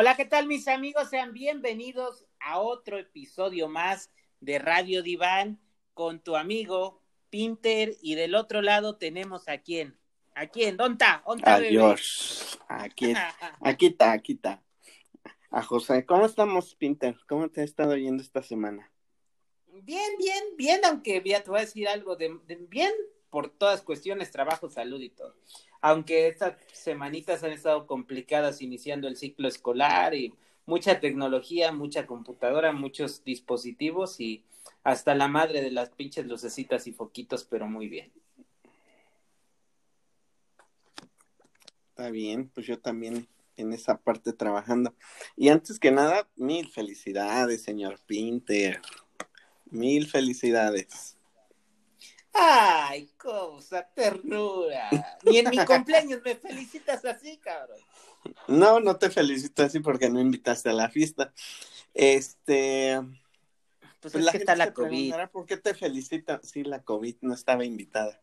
Hola, ¿qué tal mis amigos? Sean bienvenidos a otro episodio más de Radio Diván con tu amigo Pinter y del otro lado tenemos a quién. ¿A quién? ¿Dónde está? Adiós. Aquí, aquí está, aquí está. A José, ¿cómo estamos, Pinter? ¿Cómo te ha estado yendo esta semana? Bien, bien, bien, aunque ya te voy a decir algo de, de bien por todas cuestiones, trabajo, salud y todo. Aunque estas semanitas han estado complicadas iniciando el ciclo escolar y mucha tecnología, mucha computadora, muchos dispositivos y hasta la madre de las pinches lucecitas y foquitos, pero muy bien. Está bien, pues yo también en esa parte trabajando. Y antes que nada, mil felicidades, señor Pinter. Mil felicidades. Ay, cosa, ternura. Ni en mi cumpleaños me felicitas así, cabrón. No, no te felicito así porque no invitaste a la fiesta. Este. Pues, Pues es la que gente está la se COVID. preguntará por qué te felicita. Sí, la COVID no estaba invitada.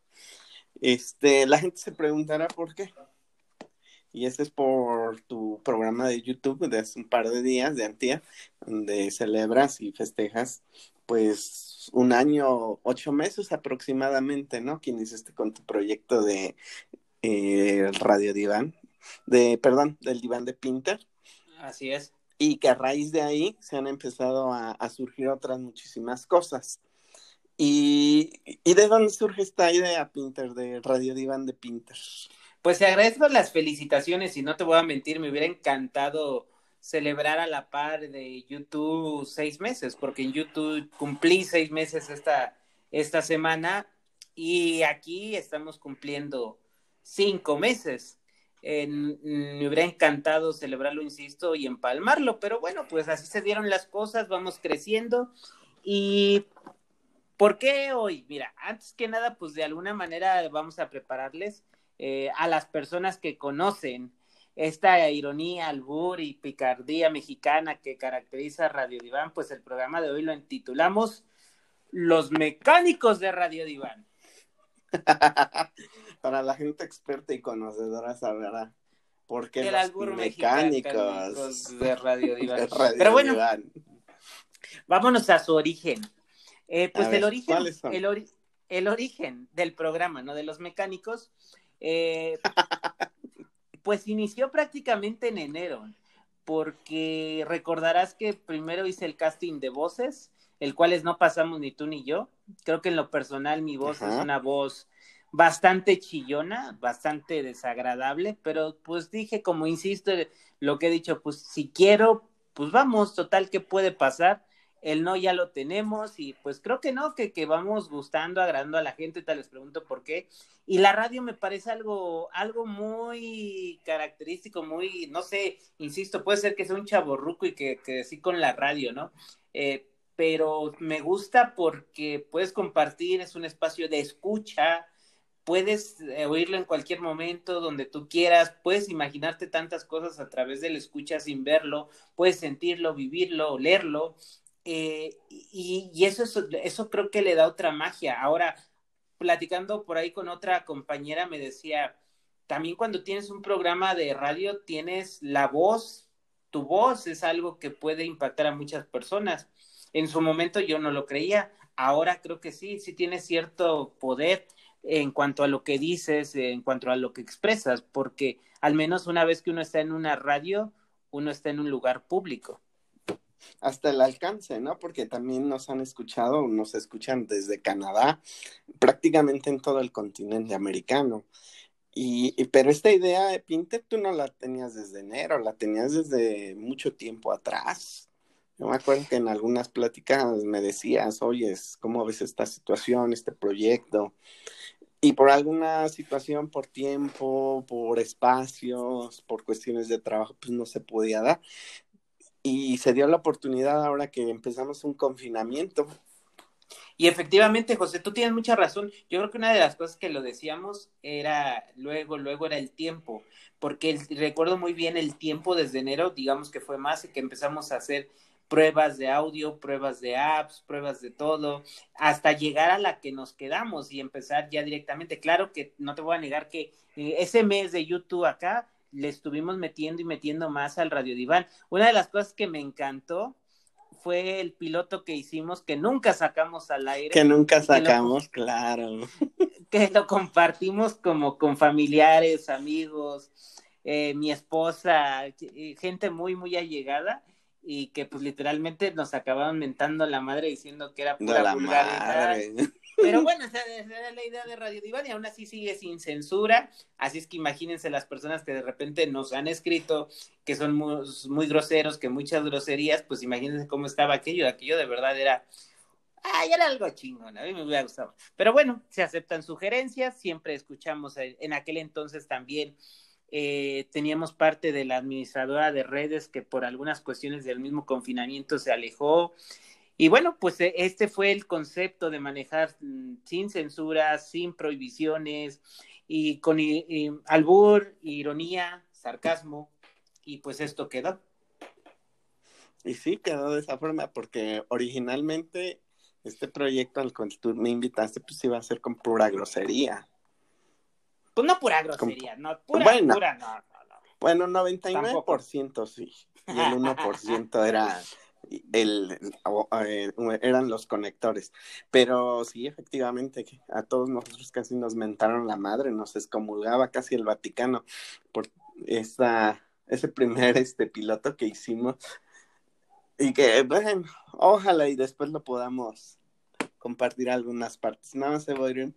Este, la gente se preguntará por qué. Y ese es por tu programa de YouTube de hace un par de días, de Antía, donde celebras y festejas, pues, un año, ocho meses aproximadamente, ¿no? Que iniciaste con tu proyecto de eh, Radio Diván, de, perdón, del Diván de Pinter Así es. y que a raíz de ahí se han empezado a, a surgir otras muchísimas cosas. Y, ¿Y de dónde surge esta idea, Pinter, de Radio Diván de Pinter? Pues te agradezco las felicitaciones y no te voy a mentir, me hubiera encantado celebrar a la par de YouTube seis meses, porque en YouTube cumplí seis meses esta, esta semana y aquí estamos cumpliendo cinco meses. Me hubiera encantado celebrarlo, insisto, y empalmarlo, pero bueno, pues así se dieron las cosas, vamos creciendo y ¿por qué hoy? Mira, antes que nada, pues de alguna manera vamos a prepararles eh, a las personas que conocen esta ironía, albur y picardía mexicana que caracteriza a Radio Diván, pues el programa de hoy lo intitulamos Los mecánicos de Radio Diván. Para la gente experta y conocedora sabrá por qué El los mecánicos mecánicos de Radio Diván. de Radio Pero bueno, Diván. vámonos a su origen. Eh, pues A ver, el origen, el, ori- el origen del programa, ¿no? De los mecánicos, eh, pues inició prácticamente en enero, porque recordarás que primero hice el casting de voces, el cual no pasamos ni tú ni yo. Creo que en lo personal mi voz Ajá. es una voz bastante chillona, bastante desagradable, pero pues dije, como insisto, lo que he dicho, pues si quiero, pues vamos, total, ¿qué puede pasar? El no ya lo tenemos y pues creo que no, que, que vamos gustando, agradando a la gente, tal les pregunto por qué. Y la radio me parece algo, algo muy característico, muy, no sé, insisto, puede ser que sea un chaborruco y que, que sí con la radio, ¿no? Eh, pero me gusta porque puedes compartir, es un espacio de escucha, puedes eh, oírlo en cualquier momento, donde tú quieras, puedes imaginarte tantas cosas a través de la escucha sin verlo, puedes sentirlo, vivirlo, olerlo, eh, y, eso, es, eso creo que le da otra magia. Ahora, platicando por ahí con otra compañera, me decía, también cuando tienes un programa de radio, tienes la voz, tu voz es algo que puede impactar a muchas personas. En su momento yo no lo creía, ahora creo que sí, sí tiene cierto poder en cuanto a lo que dices, en cuanto a lo que expresas, porque al menos una vez que uno está en una radio, uno está en un lugar público. Hasta el alcance, ¿no? Porque también nos han escuchado, nos escuchan desde Canadá, prácticamente en todo el continente americano. Y, pero esta idea de Pinter tú no la tenías desde enero, la tenías desde mucho tiempo atrás. Yo me acuerdo que en algunas pláticas me decías, oye, ¿cómo ves esta situación, este proyecto? Y por alguna situación, por tiempo, por espacios, por cuestiones de trabajo, pues no se podía dar. Y se dio la oportunidad ahora que empezamos un confinamiento. Y efectivamente, José, tú tienes mucha razón. Yo creo que una de las cosas que lo decíamos era luego, luego era el tiempo, porque recuerdo muy bien el tiempo desde enero, digamos que fue más y que empezamos a hacer pruebas de audio, pruebas de apps, pruebas de todo, hasta llegar a la que nos quedamos y empezar ya directamente. Claro que no te voy a negar que eh, ese mes de YouTube acá le estuvimos metiendo y metiendo más al Radio Diván. Una de las cosas que me encantó fue el piloto que hicimos que nunca sacamos al aire. Que nunca sacamos, claro. Que lo compartimos como con familiares, amigos, eh, mi esposa, eh, gente muy, muy allegada y que pues literalmente nos acababan mentando la madre diciendo que era pura vulgaridad. Pero bueno, esa, era la idea de Radio Diván y aún así sigue sin censura. Así es que imagínense las personas que de repente nos han escrito que son muy, groseros, que muchas groserías, pues imagínense cómo estaba aquello. Aquello de verdad era, ay, era algo chingón, a mí me hubiera gustado. Pero bueno, se aceptan sugerencias, siempre escuchamos, en aquel entonces también eh, teníamos parte de la administradora de redes que por algunas cuestiones del mismo confinamiento se alejó. Y bueno, pues eh, este fue el concepto de manejar mm, sin censura, sin prohibiciones y con albur, ironía, sarcasmo y pues esto quedó. Y sí, quedó de esa forma porque originalmente este proyecto al cual tú me invitaste pues iba a ser con pura grosería. Pues no pura grosería, no, pura, bueno, pura, no, no, no. Bueno, 99% sí, y el 1% era el, eh, eran los conectores. Pero sí, efectivamente, a todos nosotros casi nos mentaron la madre, nos excomulgaba casi el Vaticano por esa, ese primer este piloto que hicimos. Y que, bueno, ojalá y después lo podamos compartir algunas partes. Nada más se va a ir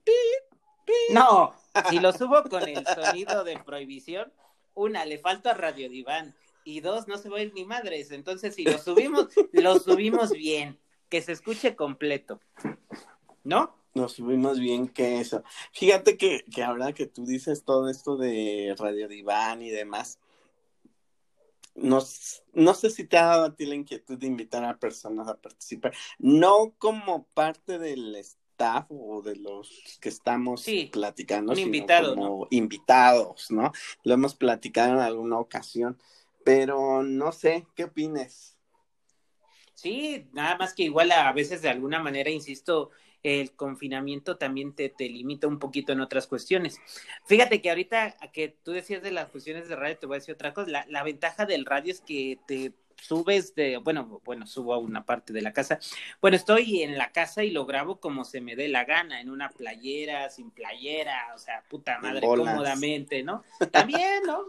No, si lo subo con el sonido de prohibición, una, le falta Radio Diván y dos, no se va a ir ni madres. Entonces, si lo subimos, lo subimos bien, que se escuche completo. ¿No? Nos subimos bien que eso. Fíjate que, que ahora que tú dices todo esto de Radio Diván y demás, no, no sé si te ha dado a ti la inquietud de invitar a personas a participar, no como parte del staff o de los que estamos platicando, sino invitado, como invitados, ¿no? Lo hemos platicado en alguna ocasión pero no sé, ¿qué opines? Sí, nada más que igual a veces de alguna manera, insisto, el confinamiento también te, te, limita un poquito en otras cuestiones. Fíjate que ahorita que tú decías de las cuestiones de radio, te voy a decir otra cosa. La, la ventaja del radio es que te subes de, bueno, bueno, subo a una parte de la casa. Bueno, estoy en la casa y lo grabo como se me dé la gana, en una playera, sin playera, o sea, puta madre, cómodamente, ¿no? También, ¿no?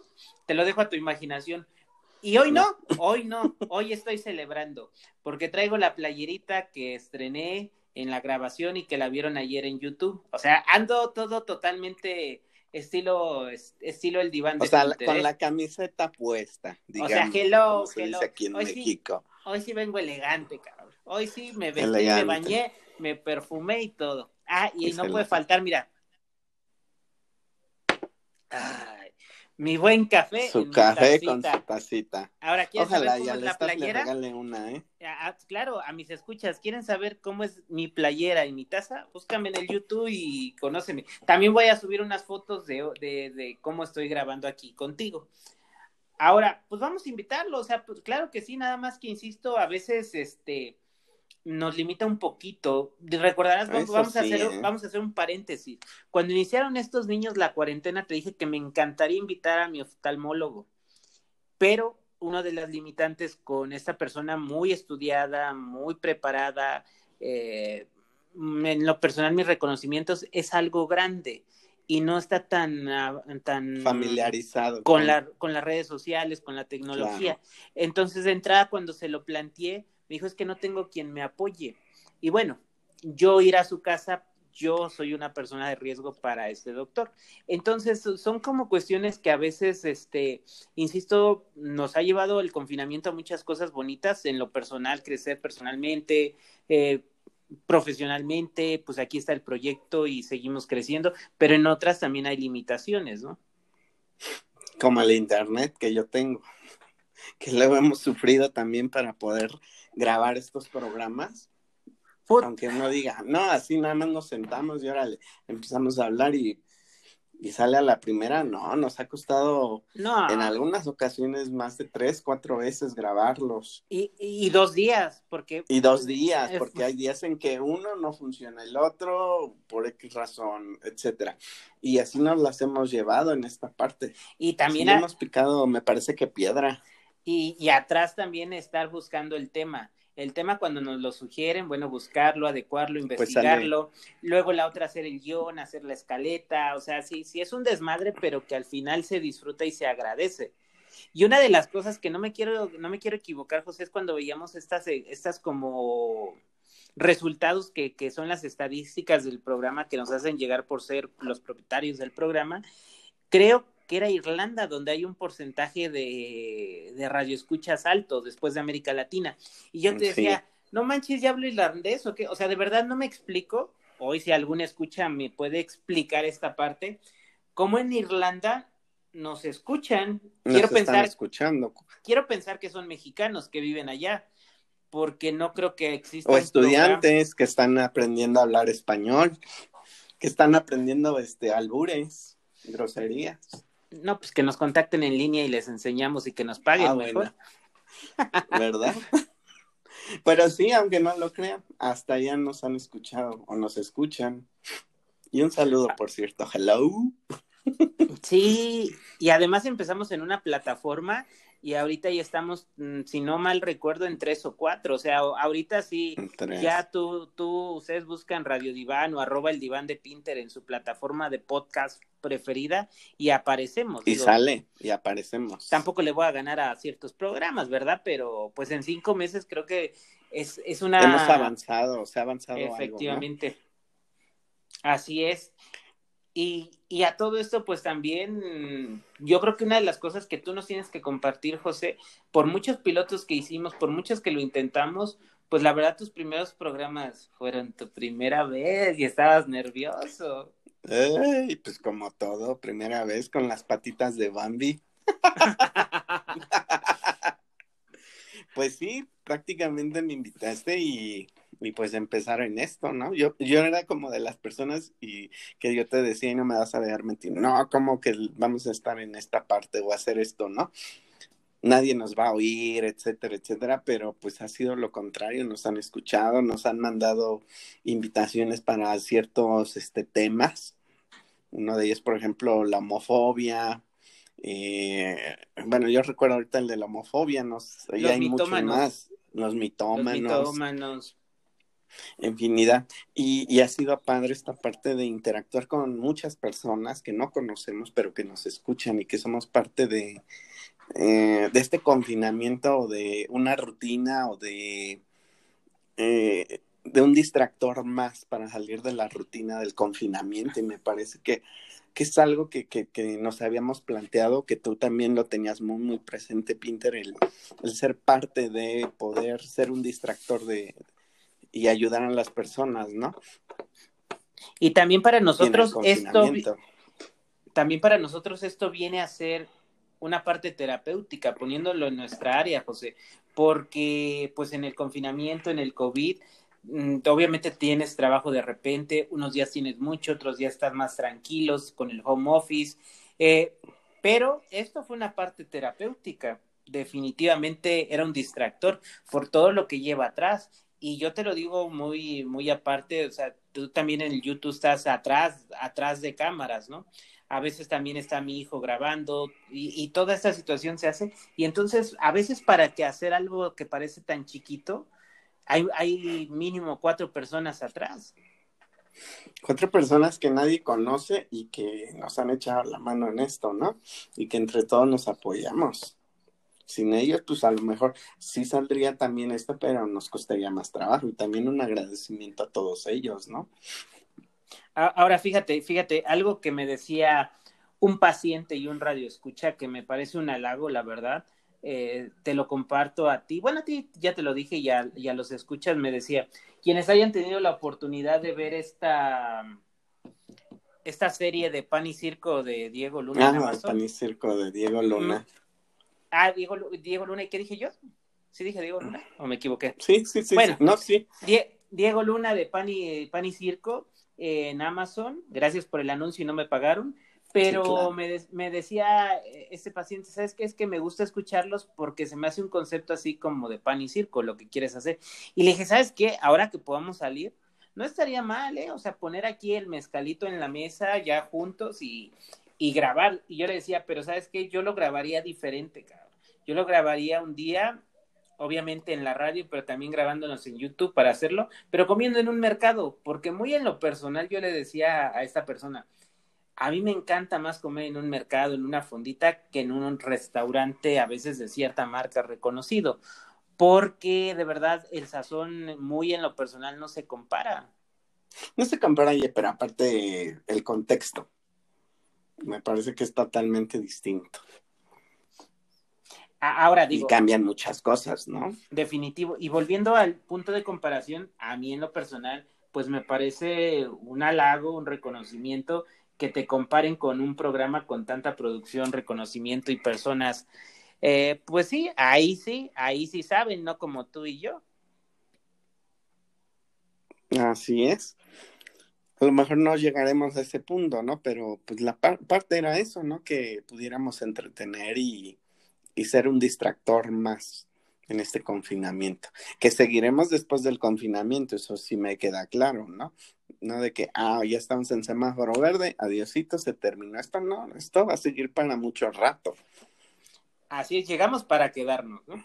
Te lo dejo a tu imaginación. Y hoy no, hoy no, hoy estoy celebrando, porque traigo la playerita que estrené en la grabación y que la vieron ayer en YouTube. O sea, ando todo totalmente estilo estilo el diván de O sea, con la camiseta puesta, digamos. O sea, hello, hello. aquí en hoy México. Sí, hoy sí vengo elegante, cabrón. Hoy sí me vestí, me bañé, me perfumé y todo. Ah, y no puede faltar, mira. Ah, mi buen café. Su café con su tacita. Ahora, ¿quieren Ojalá, saber cómo es la playera? una, ¿eh? Ah, claro, a mis escuchas, ¿quieren saber cómo es mi playera y mi taza? Búscame en el YouTube y conóceme. También voy a subir unas fotos de, de, de cómo estoy grabando aquí contigo. Ahora, pues vamos a invitarlo, o sea, pues claro que sí, nada más que insisto, a veces, este, nos limita un poquito. Recordarás, vamos, a hacer, ¿eh? vamos a hacer un paréntesis. Cuando iniciaron estos niños la cuarentena, te dije que me encantaría invitar a mi oftalmólogo, pero una de las limitantes con esta persona muy estudiada, muy preparada, eh, en lo personal mis reconocimientos es algo grande y no está tan, tan familiarizado con, La, con las redes sociales, con la tecnología. Entonces, de entrada, cuando se lo planteé, me dijo, es que no tengo quien me apoye. Y bueno, yo ir a su casa, yo soy una persona de riesgo para este doctor. Entonces, son como cuestiones que a veces, este, insisto, nos ha llevado el confinamiento a muchas cosas bonitas en lo personal, crecer personalmente, eh, profesionalmente, pues aquí está el proyecto y seguimos creciendo, pero en otras también hay limitaciones, ¿no? Como el Internet que yo tengo, que luego hemos sufrido también para poder grabar estos programas. Aunque uno diga, no, así nada más nos sentamos y ahora empezamos a hablar y y sale a la primera, no, nos ha costado No. en algunas ocasiones más de tres, cuatro veces grabarlos. Y, y dos días, porque... Y dos días, porque hay días en que uno no funciona, el otro por X razón, etcétera. Y así nos las hemos llevado en esta parte. Y también... Hemos picado, me parece que piedra. Y, y atrás también estar buscando el tema. El tema cuando nos lo sugieren, bueno, buscarlo, adecuarlo, Pues investigarlo. Luego la otra hacer el guion, hacer la escaleta. O sea, sí, sí es un desmadre, pero que al final se disfruta y se agradece. Y una de las cosas que no me quiero, no me quiero equivocar, José, es cuando veíamos estas, eh, estas como resultados que, que son las estadísticas del programa que nos hacen llegar por ser los propietarios del programa. Creo que era Irlanda, donde hay un porcentaje de, de radioescuchas alto después de América Latina. Y yo te Sí. decía, no manches, ¿ya hablo irlandés o qué? O sea, de verdad no me explico. Hoy, si alguna escucha me puede explicar esta parte, cómo en Irlanda nos escuchan. Nos Quiero están pensar, escuchando. quiero pensar que son mexicanos que viven allá, porque no creo que exista O estudiantes que están aprendiendo a hablar español, que están aprendiendo este albures, groserías. No, pues que nos contacten en línea y les enseñamos y que nos paguen Ah, mejor. bueno. ¿Verdad? Pero sí, aunque no lo crean, hasta allá nos han escuchado o nos escuchan. Y un saludo, por cierto. Hello. Sí, y además empezamos en una plataforma y ahorita ya estamos, mm, si no mal recuerdo, en tres o cuatro. O sea, ahorita sí, Tres. ya tú, tú, ustedes buscan Radio Diván o arroba el diván de Pinter en su plataforma de podcast preferida y aparecemos. Y Digo, sale y aparecemos. Tampoco le voy a ganar a ciertos programas, ¿verdad? Pero pues en cinco meses creo que es, es una... Hemos avanzado, se ha avanzado algo, ¿no? Efectivamente. Así es. Y, y a todo esto, pues también, yo creo que una de las cosas que tú nos tienes que compartir, José, por muchos pilotos que hicimos, por muchos que lo intentamos, pues la verdad tus primeros programas fueron tu primera vez y estabas nervioso. Ey, pues como todo, primera vez con las patitas de Bambi. Pues sí, prácticamente me invitaste y, y pues empezar en esto, ¿no? Yo, yo era como de las personas y que yo te decía y no me vas a dejar mentir, no, como que vamos a estar en esta parte o hacer esto, ¿no? Nadie nos va a oír, etcétera, etcétera, pero pues ha sido lo contrario, nos han escuchado, nos han mandado invitaciones para ciertos este, temas. Uno de ellos, por ejemplo, la homofobia, eh, bueno, yo recuerdo ahorita el de la homofobia, Los hay muchos mitómanos. más, los Los mitómanos, mitómanos. Infinidad. Y, y ha sido padre esta parte de interactuar con muchas personas que no conocemos, pero que nos escuchan y que somos parte de, eh, de este confinamiento o de una rutina o de, eh, de un distractor más para salir de la rutina del confinamiento. Y me parece que, que es algo que, que, que nos habíamos planteado, que tú también lo tenías muy, muy presente, Pinter, el, el ser parte de poder ser un distractor de y ayudar a las personas, ¿no? Y también para nosotros esto, también para nosotros esto viene a ser una parte terapéutica, poniéndolo en nuestra área, José, porque pues en el confinamiento, en el COVID, mm, obviamente tienes trabajo de repente, unos días tienes mucho, otros días estás más tranquilos con el home office, eh, pero esto fue una parte terapéutica, definitivamente era un distractor por todo lo que lleva atrás. Y yo te lo digo muy, muy aparte, o sea, tú también en el YouTube estás atrás, atrás de cámaras, ¿no? A veces también está mi hijo grabando y, y toda esta situación se hace. Y entonces, a veces para que hacer algo que parece tan chiquito, hay, hay mínimo cuatro personas atrás. Cuatro personas que nadie conoce y que nos han echado la mano en esto, ¿no? Y que entre todos nos apoyamos. Sin ellos, pues a lo mejor sí saldría también esto, pero nos costaría más trabajo. Y también un agradecimiento a todos ellos, ¿no? Ahora, fíjate, fíjate, algo que me decía un paciente y un radio escucha que me parece un halago, la verdad. eh, te lo comparto a ti. Bueno, a ti ya te lo dije y a, y a los escuchas me decía, quienes hayan tenido la oportunidad de ver esta, esta serie de Pan y Circo de Diego Luna Ah, Amazon. pan y circo de Diego Luna. Ah, Diego, Diego Luna, ¿y qué dije yo? ¿Sí dije Diego Luna? ¿O me equivoqué? Sí, sí, sí. Bueno. sí. No, sí. Die- Diego Luna de Pan y, Pan y Circo eh, en Amazon. Gracias por el anuncio y no me pagaron. Pero me, decía eh, este paciente, ¿sabes qué? Es que me gusta escucharlos porque se me hace un concepto así como de pan y circo, lo que quieres hacer. Y le dije, ¿sabes qué? Ahora que podamos salir, no estaría mal, ¿eh? O sea, poner aquí el mezcalito en la mesa ya juntos y, y grabar. Y yo le decía, pero ¿sabes qué? Yo lo grabaría diferente, cabrón. Yo lo grabaría un día, obviamente en la radio, pero también grabándonos en YouTube para hacerlo, pero comiendo en un mercado, porque muy en lo personal yo le decía a esta persona, a mí me encanta más comer en un mercado, en una fondita, que en un restaurante a veces de cierta marca reconocido, porque de verdad el sazón muy en lo personal no se compara. No se compara, pero aparte el contexto, me parece que es totalmente distinto. Ahora digo. Y cambian muchas cosas, ¿no? Definitivo. Y volviendo al punto de comparación, a mí en lo personal, pues me parece un halago, un reconocimiento que te comparen con un programa con tanta producción, reconocimiento y personas, eh, pues sí, ahí sí, ahí sí saben, no como tú y yo. Así es. A lo mejor no llegaremos a ese punto, ¿no? Pero pues la parte era eso, ¿no? Que pudiéramos entretener y, y ser un distractor más en este confinamiento, que seguiremos después del confinamiento, eso sí me queda claro, ¿no? No de que, ah, ya estamos en semáforo verde, adiosito, se terminó esto, no, esto va a seguir para mucho rato. Así es, llegamos para quedarnos, ¿no?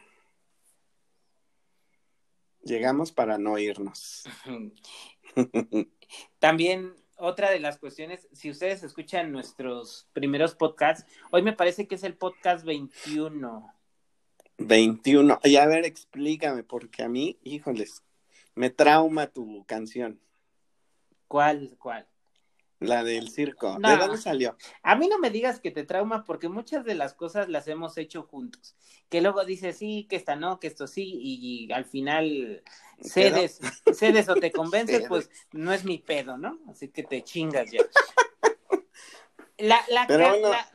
Llegamos para no irnos. También otra de las cuestiones, si ustedes escuchan nuestros primeros podcasts, hoy me parece que es el podcast 21. 21. Y a ver, explícame, porque a mí, híjoles, me trauma tu canción. ¿Cuál? ¿Cuál? La del circo. ¿De dónde salió? A mí no me digas que te trauma porque muchas de las cosas las hemos hecho juntos. Que luego dices sí, que esta no, que esto sí, y, al final cedes, cedes o te convences, pues no es mi pedo, ¿no? Así que te chingas ya. La, la, la,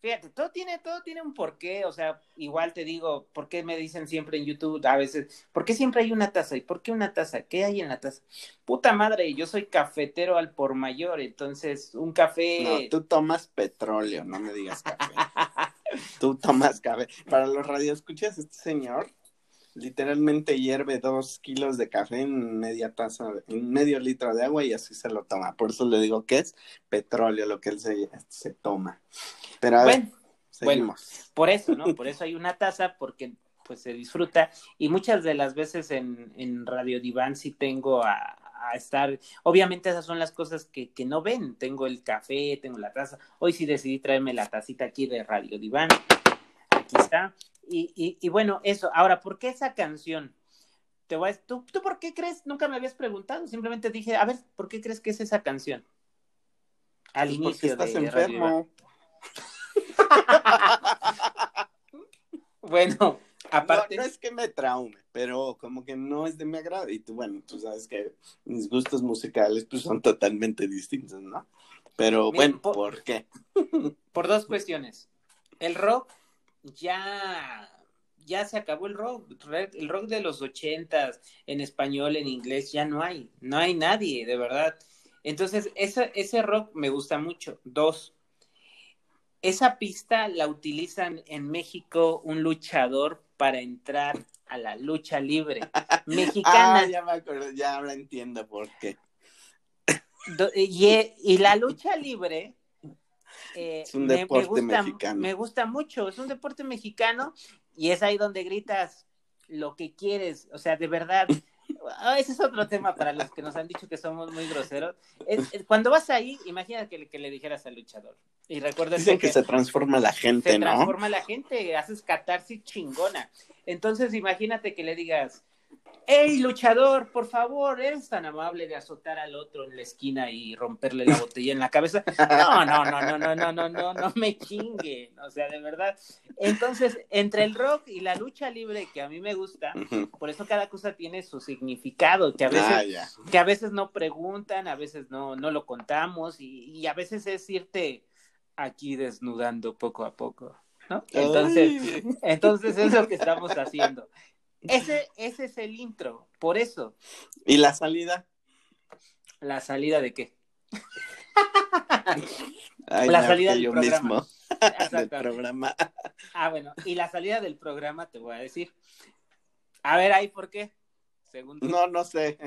Fíjate, todo tiene, todo tiene un porqué, o sea, igual te digo, ¿por qué me dicen siempre en YouTube a veces, ¿por qué siempre hay una taza? ¿Y por qué una taza? ¿Qué hay en la taza? Puta madre, yo soy cafetero al por mayor, entonces un café. No, tú tomas petróleo, no me digas café. tú tomas café. Para los radioescuchas, este señor literalmente hierve dos kilos de café en media taza, en medio litro de agua y así se lo toma. Por eso le digo que es petróleo lo que él se, se toma. Pero a bueno, seguimos. por eso, ¿no? Por eso hay una taza, porque pues se disfruta. Y muchas de las veces en, en Radio Diván sí tengo a, a estar. Obviamente, esas son las cosas que, que, no ven. Tengo el café, tengo la taza. Hoy sí decidí traerme la tacita aquí de Radio Diván. Aquí está. Y, y, y bueno, eso. Ahora, ¿por qué esa canción? Te voy a... ¿Tú, ¿Tú por qué crees? Nunca me habías preguntado. Simplemente dije, a ver, ¿por qué crees que es esa canción? Al pues inicio estás de enfermo. bueno, aparte. No, es que me traume, pero como que no es de mi agrado. Y tú, bueno, tú sabes que mis gustos musicales pues son totalmente distintos, ¿no? Pero bueno, ¿por, qué? por dos cuestiones. El rock ya ya se acabó el rock, el rock de los ochentas, en español, en inglés, ya no hay, no hay nadie, de verdad. Entonces, ese, ese rock me gusta mucho. Dos, esa pista la utilizan en México un luchador para entrar a la lucha libre mexicana. ah, ya me acuerdo, ya ahora entiendo por qué. Y, la lucha libre eh, es un deporte me, mexicano. Me gusta mucho, es un deporte mexicano y es ahí donde gritas lo que quieres, o sea, de verdad, Ah, ese es otro tema para los que nos han dicho que somos muy groseros. cuando vas ahí, imagina que, que, le dijeras al luchador. Y recuerda Dicen que, se transforma la gente, ¿no? Se transforma la gente, haces catarsis chingona. Entonces, imagínate que le digas, hey luchador, por favor, eres tan amable de azotar al otro en la esquina y romperle la botella en la cabeza. No, no, no, no, no, no, no, no, no me chinguen. O sea, de verdad. Entonces, entre el rock y la lucha libre que a mí me gusta, por eso cada cosa tiene su significado, que a veces, ah, que a veces no preguntan, a veces no, no lo contamos, y, y a veces es irte aquí desnudando poco a poco. ¿no? Entonces, entonces es lo que estamos haciendo. Ese, ese es el intro, por eso. ¿Y la salida? ¿La salida de qué? la salida del programa. del programa. Ah, bueno, y la salida del programa te voy a decir. A ver, ahí, ¿por qué? Según No, no sé.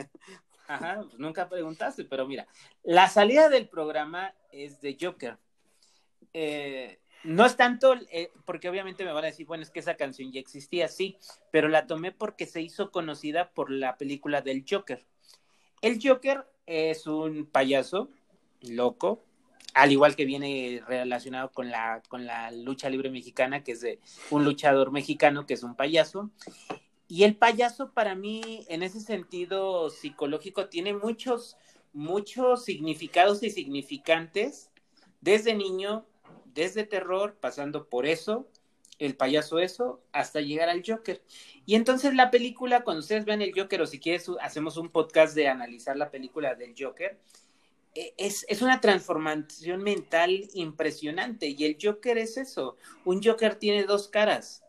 Ajá, pues nunca preguntaste, pero mira, la salida del programa es de Joker. Eh, no es tanto, eh, porque obviamente me van a decir, bueno, es que esa canción ya existía, sí, pero la tomé porque se hizo conocida por la película del Joker. El Joker es un payaso loco, al igual que viene relacionado con la, con la lucha libre mexicana, que es de un luchador mexicano que es un payaso. Y el payaso para mí, en ese sentido psicológico, tiene muchos, muchos significados y significantes. Desde niño, desde terror, pasando por eso, el payaso eso, hasta llegar al Joker. Y entonces la película, cuando ustedes vean el Joker, o si quieres, hacemos un podcast de analizar la película del Joker, e, es, es, una transformación mental impresionante. Y el Joker es eso. Un Joker tiene dos caras.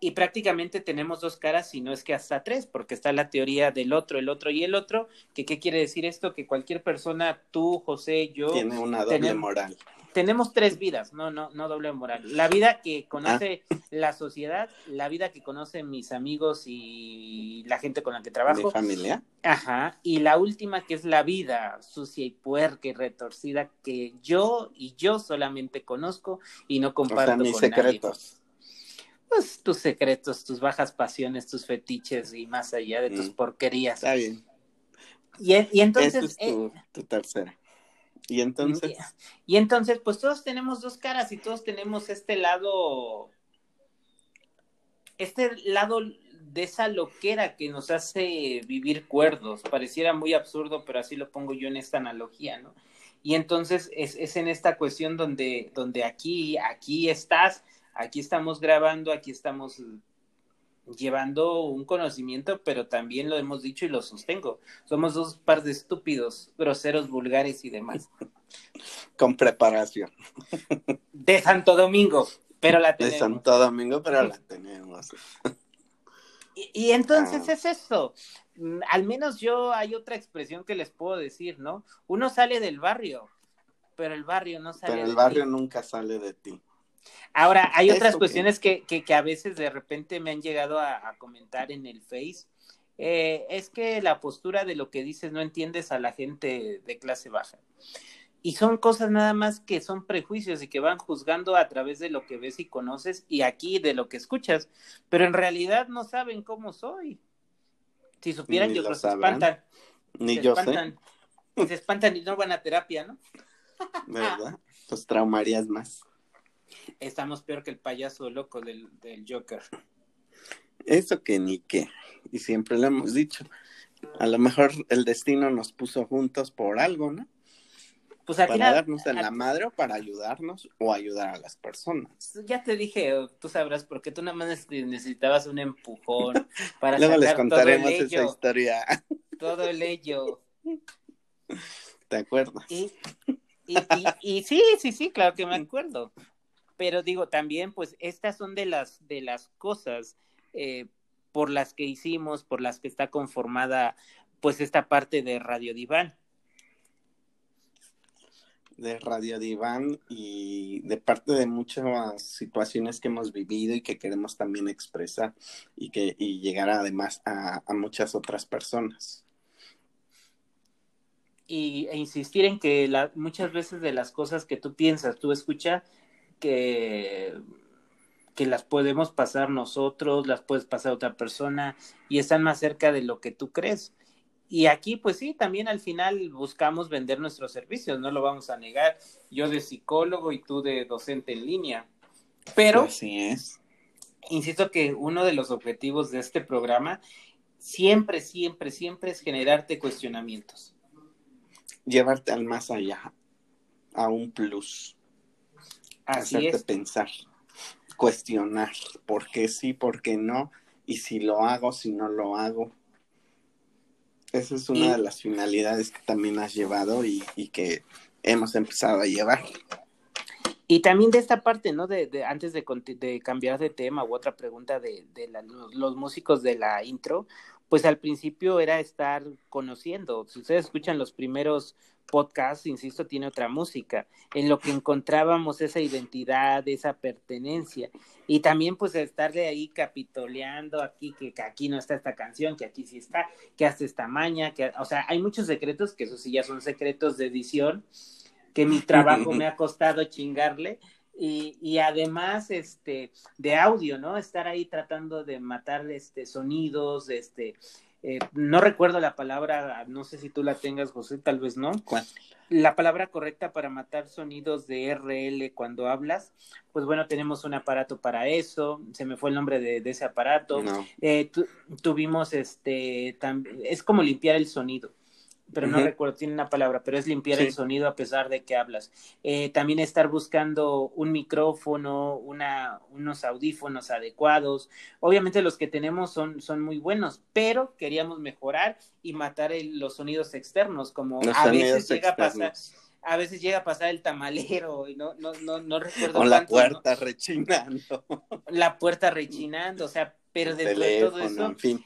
Y prácticamente tenemos dos caras, si no es que hasta tres, porque está la teoría del otro, el otro y el otro. Que, ¿Qué quiere decir esto? Que cualquier persona, tú, José, yo. Tiene una doble moral tenemos tres vidas, no, no, no doble moral. La vida que conoce ah. la sociedad, la vida que conocen mis amigos y la gente con la que trabajo. ¿Mi familia? Ajá. Y la última que es la vida sucia y puerca y retorcida que yo y yo solamente conozco y no comparto mis secretos. Pues tus secretos, tus bajas pasiones, tus fetiches y más allá de tus mm. porquerías. Está bien. Y, y entonces. es tu, tu tercera. Y entonces. Y entonces, pues todos tenemos dos caras y todos tenemos este lado. Este lado de esa loquera que nos hace vivir cuerdos. Pareciera muy absurdo, pero así lo pongo yo en esta analogía, ¿no? Y entonces es, es en esta cuestión donde, donde aquí, aquí estás, aquí estamos grabando, aquí estamos llevando un conocimiento, pero también lo hemos dicho y lo sostengo. Somos dos par de estúpidos, groseros, vulgares y demás. Con preparación. De Santo Domingo, pero la tenemos. De Santo Domingo, pero la tenemos. Y, entonces ah. es eso. Mm, al menos yo hay otra expresión que les puedo decir, ¿no? Uno sale del barrio, pero el barrio no sale. Pero el barrio nunca sale de ti. Ahora, hay otras cuestiones que, que, a veces de repente me han llegado a, comentar en el Face. Eh, es que la postura de lo que dices no entiendes a la gente de clase baja. Y son cosas nada más que son prejuicios y que van juzgando a través de lo que ves y conoces y aquí de lo que escuchas, pero en realidad no saben cómo soy. Si supieran, yo creo que se espantan. Ni yo sé. Se espantan y no van a terapia, ¿no? ¿Verdad? Pues traumarías más estamos peor que el payaso loco del, Joker. Eso que ni qué, y siempre lo hemos dicho. A lo mejor el destino nos puso juntos por algo, ¿no? Pues para darnos en la madre o para ayudarnos o ayudar a las personas. Ya te dije, tú sabrás, porque tú nada más necesitabas un empujón para Luego les contaremos esa historia. Todo el ello. ¿Te acuerdas? y, y, sí, sí, sí, claro que me acuerdo pero digo también pues estas son de las de las cosas eh, por las que hicimos por las que está conformada pues esta parte de Radio Diván de Radio Diván y de parte de muchas situaciones que hemos vivido y que queremos también expresar y que y llegar además a, muchas otras personas. Y, e insistir en que la, muchas veces de las cosas que tú piensas, tú escuchas, que, que las podemos pasar nosotros, las puedes pasar otra persona y están más cerca de lo que tú crees. Y aquí, pues sí, también al final buscamos vender nuestros servicios, no lo vamos a negar. Yo de psicólogo y tú de docente en línea. Pero, Así es. insisto que uno de los objetivos de este programa siempre, siempre, siempre es generarte cuestionamientos. Llevarte al más allá, a un plus. Así hacerte pensar, cuestionar, por qué sí, por qué no, y si lo hago, si no lo hago. Esa es una de las finalidades que también has llevado y, que hemos empezado a llevar. Y también de esta parte, ¿no? De, de antes de, de, cambiar de tema u otra pregunta de, de los músicos de la intro, pues al principio era estar conociendo. Si ustedes escuchan los primeros podcasts, insisto, tiene otra música, en lo que encontrábamos esa identidad, esa pertenencia. Y también pues estar de ahí capitoleando aquí, que, aquí no está esta canción, que aquí sí está, que hasta esta maña, que, o sea, hay muchos secretos, que eso sí ya son secretos de edición, que mi trabajo me ha costado chingarle, y, y, además este de audio, ¿no? Estar ahí tratando de matar este sonidos, este eh, no recuerdo la palabra, no sé si tú la tengas, José, tal vez no. ¿Cuál? La palabra correcta para matar sonidos de RL cuando hablas, pues bueno, tenemos un aparato para eso, se me fue el nombre de, ese aparato. Eh, tuvimos este, es como limpiar el sonido pero no recuerdo, tiene una palabra, pero es limpiar el sonido a pesar de que hablas. Eh, también estar buscando un micrófono, una, unos audífonos adecuados. Obviamente los que tenemos son, son muy buenos, pero queríamos mejorar y matar los sonidos externos, como a veces llega a pasar. A veces llega a pasar el tamalero y no, no, no, no recuerdo. O la puerta rechinando. La puerta rechinando, o sea, pero dentro de todo eso. En fin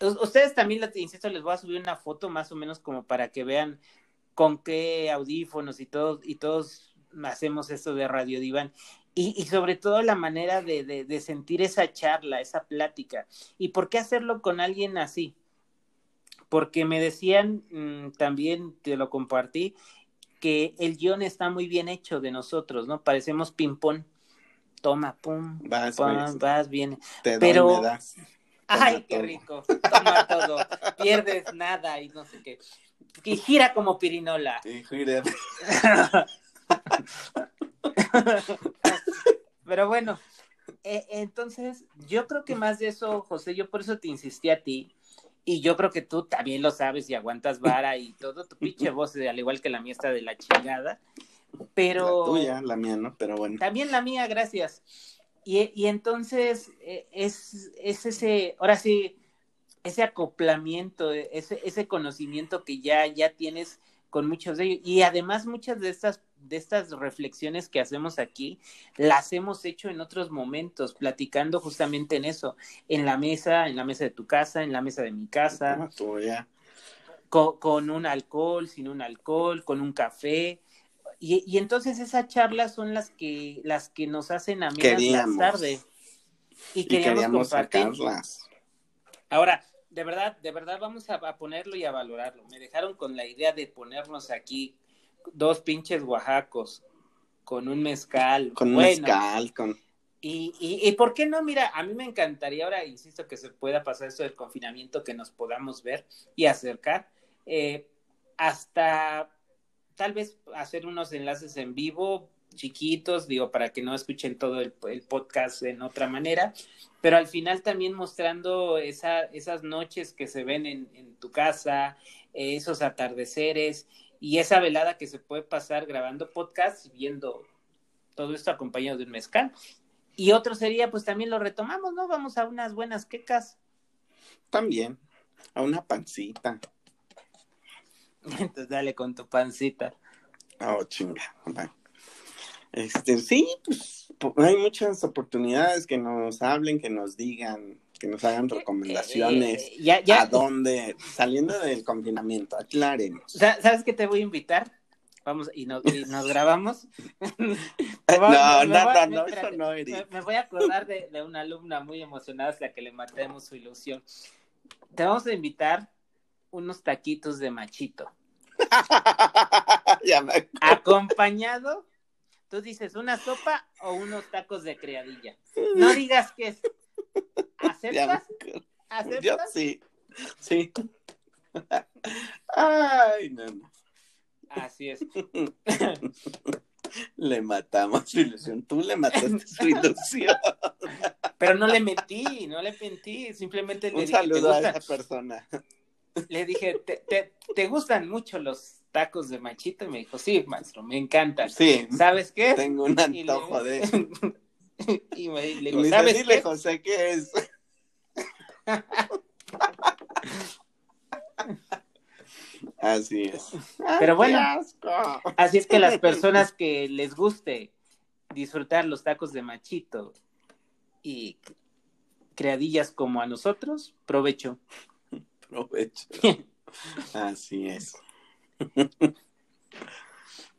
Ustedes también, insisto, les voy a subir una foto más o menos como para que vean con qué audífonos y todos, y todos hacemos esto de Radio Diván. Y, y sobre todo la manera de, de, sentir esa charla, esa plática. ¿Y por qué hacerlo con alguien así? Porque me decían, mm, también te lo compartí, que el guion está muy bien hecho de nosotros, ¿no? Parecemos ping-pong. Toma, pum, vas, pum, vas, viene. Te Pero, me das. Ay, qué rico. Toma todo. Pierdes nada y no sé qué. Y gira como pirinola. Y gira. Pero bueno, e, entonces yo creo que más de eso, José, yo por eso te insistí a ti. Y yo creo que tú también lo sabes y aguantas vara y todo. Tu pinche voz, al igual que la mía, está de la chingada. Pero. La tuya, la mía, ¿no? Pero bueno. También la mía, gracias. Y, entonces eh, es, es, ese, ahora sí, ese acoplamiento, ese, ese conocimiento que ya, ya tienes con muchos de ellos. Y además muchas de estas, de estas reflexiones que hacemos aquí, las hemos hecho en otros momentos, platicando justamente en eso, en la mesa, en la mesa de tu casa, en la mesa de mi casa, con, con un alcohol, sin un alcohol, con un café, y, y, entonces esas charlas son las que las que nos hacen a queríamos, tarde y queríamos, queríamos sacarlas. Ahora, de verdad, de verdad vamos a, ponerlo y a valorarlo. Me dejaron con la idea de ponernos aquí dos pinches oaxacos con un mezcal. Con un mezcal, con... Y, y, y, por qué no, mira, a mí me encantaría ahora, insisto, que se pueda pasar esto del confinamiento, que nos podamos ver y acercar. Eh, hasta tal vez hacer unos enlaces en vivo chiquitos, digo, para que no escuchen todo el, podcast en otra manera, pero al final también mostrando esa, esas noches que se ven en, tu casa, esos atardeceres y esa velada que se puede pasar grabando podcast y viendo todo esto acompañado de un mezcal. Y otro sería, pues también lo retomamos, ¿no? Vamos a unas buenas quecas. También, a una pancita. Entonces dale con tu pancita. Oh, chinga. Este, sí, pues hay muchas oportunidades que nos hablen, que nos digan, que nos hagan recomendaciones. Eh, ya, ya. ¿A dónde? Saliendo del confinamiento, aclaremos. ¿Sabes qué te voy a invitar? Vamos, y nos, grabamos. no, no, no, eso no, Me, voy a acordar de, de, una alumna muy emocionada hasta que le matemos su ilusión. Te vamos a invitar unos taquitos de machito. Acompañado, tú dices una sopa o unos tacos de criadilla. No digas que es. ¿Aceptas? ¿Aceptas? Yo sí. Sí. Ay, no, no. Así es. Le matamos su ilusión. Tú le mataste su ilusión. Pero no le metí, no le mentí. Simplemente le Un saludo a esa persona le dije, ¿Te, te, te gustan mucho los tacos de machito? Y me dijo, sí, maestro, me encantan. Sí. ¿Sabes qué? Tengo un antojo de y me, le digo, ¿sabes dile, José, ¿qué es? Así es. Pero bueno, así es que las personas que les guste disfrutar los tacos de machito y creadillas como a nosotros, provecho. Provecho. Así es.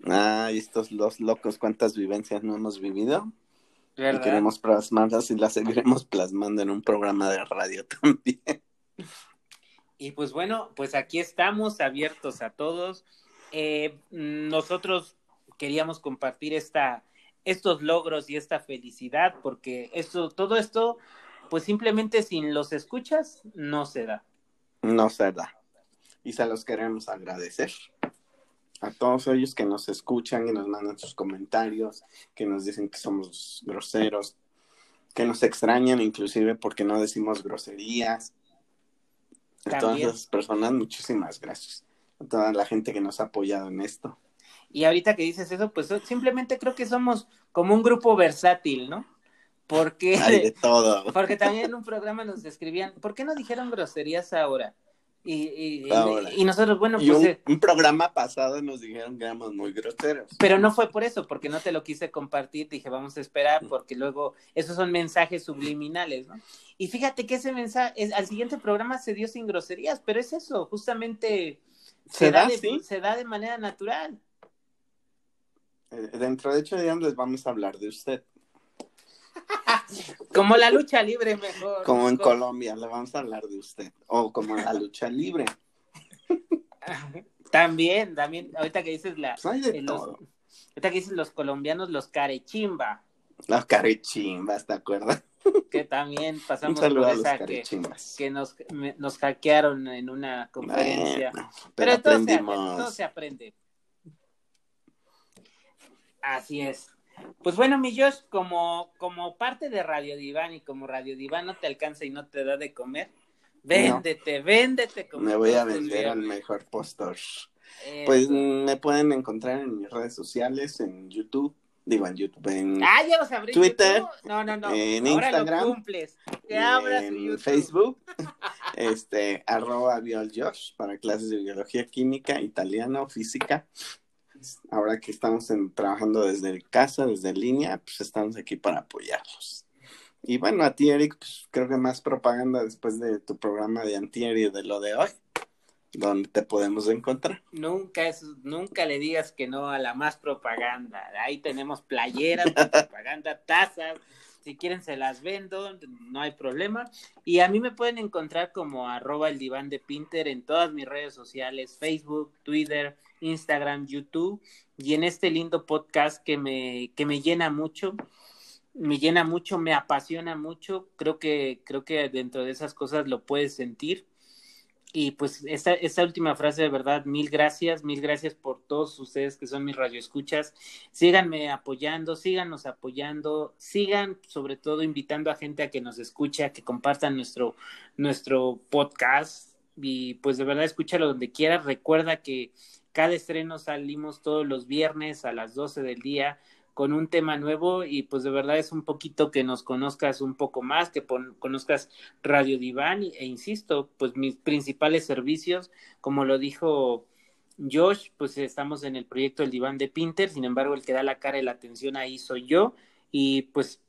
Ah, estos los locos, cuántas vivencias no hemos vivido. Y queremos plasmarlas y las seguiremos plasmando en un programa de radio también. Y pues bueno, pues aquí estamos abiertos a todos. Eh, nosotros queríamos compartir esta, estos logros y esta felicidad porque esto, todo esto, pues simplemente sin los escuchas no se da. No se da. Y se los queremos agradecer a todos ellos que nos escuchan y nos mandan sus comentarios, que nos dicen que somos groseros, que nos extrañan inclusive porque no decimos groserías. A todas esas personas, muchísimas gracias. A toda la gente que nos ha apoyado en esto. Y ahorita que dices eso, pues simplemente creo que somos como un grupo versátil, ¿no? Porque, Hay de todo. porque también en un programa nos describían, ¿por qué no dijeron groserías ahora? Y, y, nosotros, bueno, pues... Eh, un, programa pasado nos dijeron que éramos muy groseros. Pero no fue por eso, porque no te lo quise compartir, dije, vamos a esperar, mm. porque luego esos son mensajes subliminales, ¿no? Y fíjate que ese mensaje, al siguiente programa se dio sin groserías, pero es eso, justamente se, da, de, se da de manera natural. Eh, dentro de ocho días les vamos a hablar de usted. Como la lucha libre mejor. Como en Colombia, le vamos a hablar de usted. O como la lucha libre. También, también, ahorita que dices la... Pues de los, ahorita que dices los colombianos, los carechimba. Los carechimbas, ¿te acuerdas? Que también pasamos por esa que, que nos, nos hackearon en una conferencia. pero, todo, se, todo se aprende. Así es. Pues bueno, mi Josh, como, como parte de Radio Diván y como Radio Diván no te alcanza y no te da de comer, véndete, véndete. Como me voy a vender al mejor postor. Pues me pueden encontrar en mis redes sociales, en YouTube, digo en YouTube, en ah, Twitter, no, no, no. en Instagram, en Facebook, este, arroba BiolJosh para clases de biología química, italiano, física ahora que estamos trabajando desde casa, desde línea, pues estamos aquí para apoyarlos. Y bueno, a ti, Eric, pues creo que más propaganda después de tu programa de antier y de lo de hoy. ¿Dónde te podemos encontrar? Nunca, es, nunca le digas que no a la más propaganda. Ahí tenemos playeras, propaganda, tazas. Si quieren se las vendo, no hay problema. Y a mí me pueden encontrar como arroba el diván de Pinter en todas mis redes sociales, Facebook, Twitter, Instagram, YouTube y en este lindo podcast que me, que me llena mucho, me llena mucho, me apasiona mucho, creo que, creo que dentro de esas cosas lo puedes sentir. Y pues esta, esta última frase de verdad, mil gracias, mil gracias por todos ustedes que son mis radioescuchas. Síganme apoyando, síganos apoyando, sigan sobre todo invitando a gente a que nos escuche, a que compartan nuestro, nuestro podcast. Y pues de verdad escúchalo donde quieras. Recuerda que cada estreno salimos todos los viernes a las 12 del día con un tema nuevo y pues de verdad es un poquito que nos conozcas un poco más, que conozcas Radio Diván e insisto, pues mis principales servicios, como lo dijo Josh, pues estamos en el proyecto El Diván de Pinter, sin embargo el que da la cara y la atención ahí soy yo y pues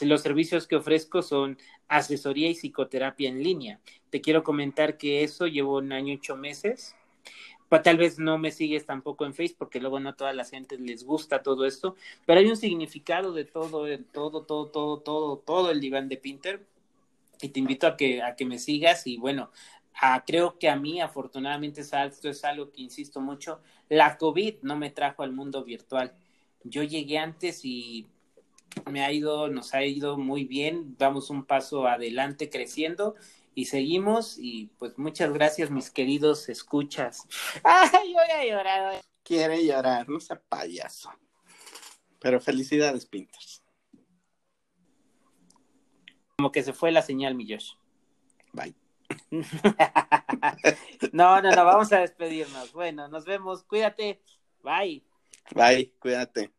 los servicios que ofrezco son asesoría y psicoterapia en línea. Te quiero comentar que eso llevo un año ocho meses tal vez no me sigues tampoco en Facebook porque luego no a toda la gente les gusta todo esto, pero hay un significado de todo, todo, todo, todo, todo, todo el diván de Pinter y te invito a que, a que me sigas y bueno, creo que a mí afortunadamente esto es algo que insisto mucho, la COVID no me trajo al mundo virtual. Yo llegué antes y me ha ido, nos ha ido muy bien, vamos un paso adelante creciendo y seguimos y pues muchas gracias mis queridos escuchas. Ay, voy a llorar. Quiere llorar, no sea payaso. Pero felicidades, Pinters. Como que se fue la señal, mi Josh. Bye. no, no, no, vamos a despedirnos. Bueno, nos vemos. Cuídate. Bye. Bye, cuídate.